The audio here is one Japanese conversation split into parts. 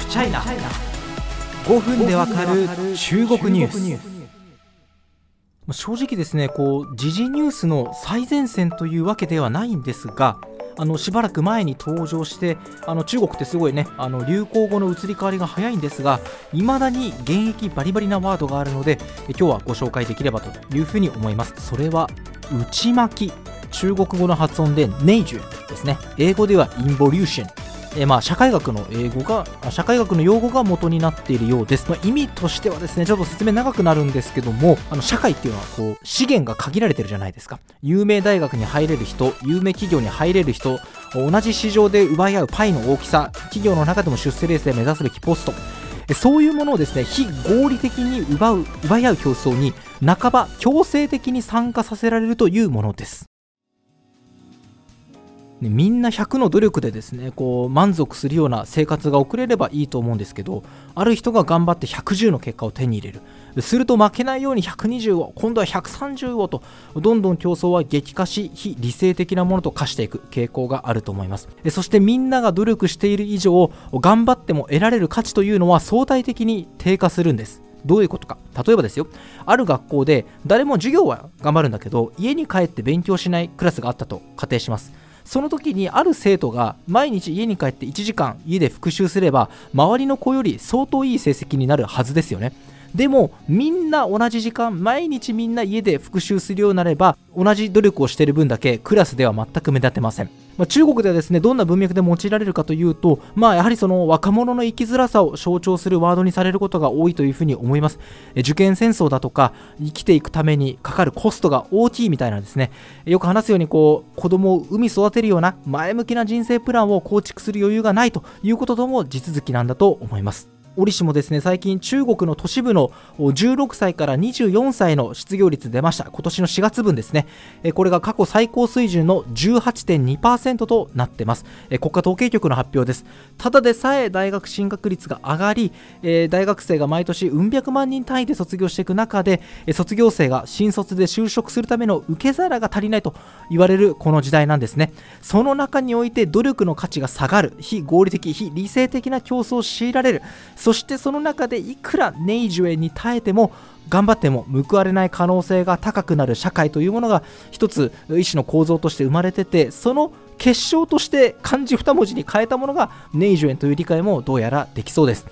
フチャイナ5分でわかる中国ニュース。正直ですねこう時事ニュースの最前線というわけではないんですがあのしばらく前に登場してあの中国ってすごいねあの流行語の移り変わりが早いんですがいまだに現役バリバリなワードがあるので今日はご紹介できればというふうに思います。それは内巻き。中国語の発音でネイジュですね。英語ではインボリューションえー、まあ社会学の英語が社会学の用語が元になっているようです、まあ、意味としてはですねちょっと説明長くなるんですけどもあの社会っていうのはこう資源が限られてるじゃないですか。有名大学に入れる人有名企業に入れる人同じ市場で奪い合うパイの大きさ企業の中でも出世レースで目指すべきポスト。そういうものをですね非合理的に奪う奪い合う競争に半ば強制的に参加させられるというものです。ね、みんな100の努力でですねこう満足するような生活が送れればいいと思うんですけどある人が頑張って110の結果を手に入れる。すると負けないように120を今度は130をとどんどん競争は激化し非理性的なものと化していく傾向があると思います。そしてみんなが努力している以上頑張っても得られる価値というのは相対的に低下するんです。どういうことか。例えばですよ。ある学校で誰も授業は頑張るんだけど家に帰って勉強しないクラスがあったと仮定します。その時にある生徒が毎日家に帰って1時間家で復習すれば周りの子より相当いい成績になるはずですよね。でもみんな同じ時間毎日みんな家で復習するようになれば同じ努力をしている分だけクラスでは全く目立てません。まあ、中国ではですねどんな文脈で用いられるかというと、まあ、やはりその若者の生きづらさを象徴するワードにされることが多いというふうに思います。受験戦争だとか生きていくためにかかるコストが大きいみたいなですね。よく話すようにこう子供を産み育てるような前向きな人生プランを構築する余裕がないということとも地続きなんだと思います。折しもですね最近中国の都市部の16歳から24歳の失業率出ました。今年の4月分ですね。これが過去最高水準の18.2%となってます。国家統計局の発表です。ただでさえ大学進学率が上がり大学生が毎年うん百万人単位で卒業していく中で卒業生が新卒で就職するための受け皿が足りないと言われるこの時代なんですね。その中において努力の価値が下がる。非合理的非理性的な競争を強いられる。そそしてその中でいくらネイジュエに耐えても頑張っても報われない可能性が高くなる社会というものが一つ医師の構造として生まれててその結晶として漢字2文字に変えたものがネイジュエンという理解もどうやらできそうです。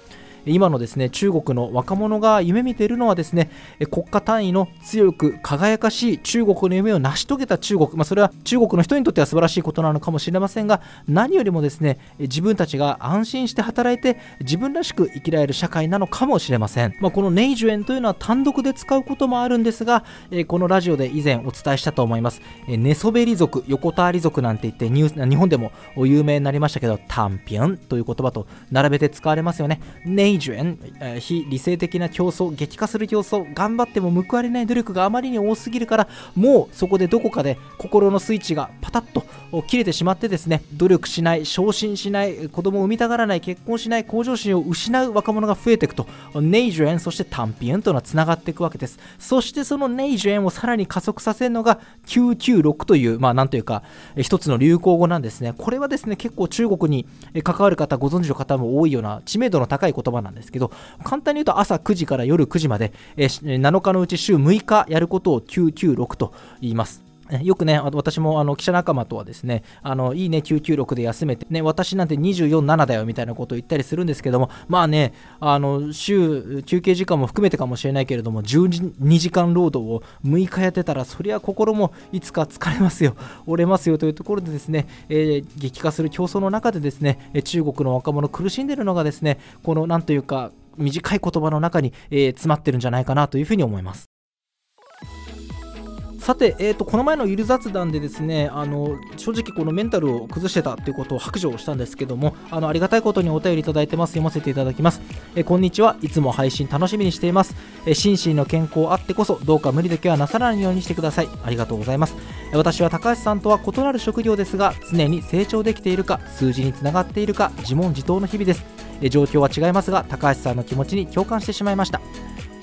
今のですね中国の若者が夢見ているのはですね国家単位の強く輝かしい中国の夢を成し遂げた中国、まあ、それは中国の人にとっては素晴らしいことなのかもしれませんが何よりもですね自分たちが安心して働いて自分らしく生きられる社会なのかもしれません、まあ、このネイジュエンというのは単独で使うこともあるんですがこのラジオで以前お伝えしたと思います。寝そべり族横たわり族なんて言って日本でも有名になりましたけど単品という言葉と並べて使われますよね。ネイジュエン、え非理性的な競争激化する競争頑張っても報われない努力があまりに多すぎるからもうそこでどこかで心のスイッチがパタッと切れてしまってですね努力しない昇進しない子供を産みたがらない結婚しない向上心を失う若者が増えていくとネイジュエンそして単品というのはつながっていくわけです。そしてそのネイジュエンをさらに加速させるのが996というまあなんというか一つの流行語なんですね。これはですね結構中国に関わる方ご存知の方も多いような知名度の高い言葉なんですけど簡単に言うと朝9時から夜9時まで7日のうち週6日やることを996と言います。よくね、私もあの記者仲間とはですね、あのいいね、996で休めて、ね、私なんて24、7だよみたいなことを言ったりするんですけども、まあね、あの週、休憩時間も含めてかもしれないけれども、12時間労働を6日やってたら、そりゃ心もいつか疲れますよ、折れますよというところでですね、えー、激化する競争の中でですね、中国の若者苦しんでるのがですね、このなんというか、短い言葉の中に、えー、詰まってるんじゃないかなというふうに思います。さて、えーと、この前のゆる雑談でですねあの正直このメンタルを崩してたということを白状したんですけどもあのありがたいことにお便りいただいてます。読ませていただきます、えー、こんにちは。いつも配信楽しみにしています、えー、心身の健康あってこそどうか無理だけはなさらないようにしてください。ありがとうございます、え、私は高橋さんとは異なる職業ですが常に成長できているか数字につながっているか自問自答の日々です、え状況は違いますが高橋さんの気持ちに共感してしまいました。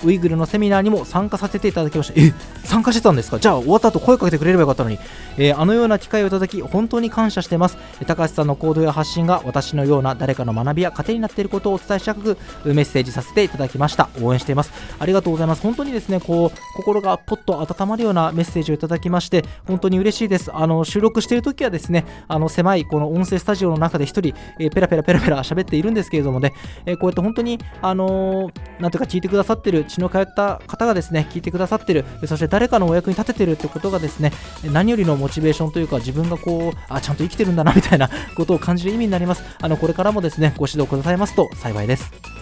ウイグルのセミナーにも参加させていただきました。え参加してたんですか？じゃあ終わった後声かけてくれればよかったのに、えー、あのような機会をいただき本当に感謝してます。高橋さんの行動や発信が私のような誰かの学びや糧になっていることをお伝えしたくメッセージさせていただきました。応援しています。ありがとうございます。本当にですねこう心がポッと温まるようなメッセージをいただきまして本当に嬉しいです。あの収録している時はですねあの狭いこの音声スタジオの中で一人、えー、ペラペラペラペラ喋っているんですけれどもね、えー、こうやって本当にあのー、なんていうか聞いてくださってる血の通った方がですね聞いてくださってるそして誰かのお役に立ててるってことがですね何よりのモチベーションというか自分がこうあちゃんと生きてるんだなみたいなことを感じる意味になります。あのこれからもですねご指導くださいますと幸いです。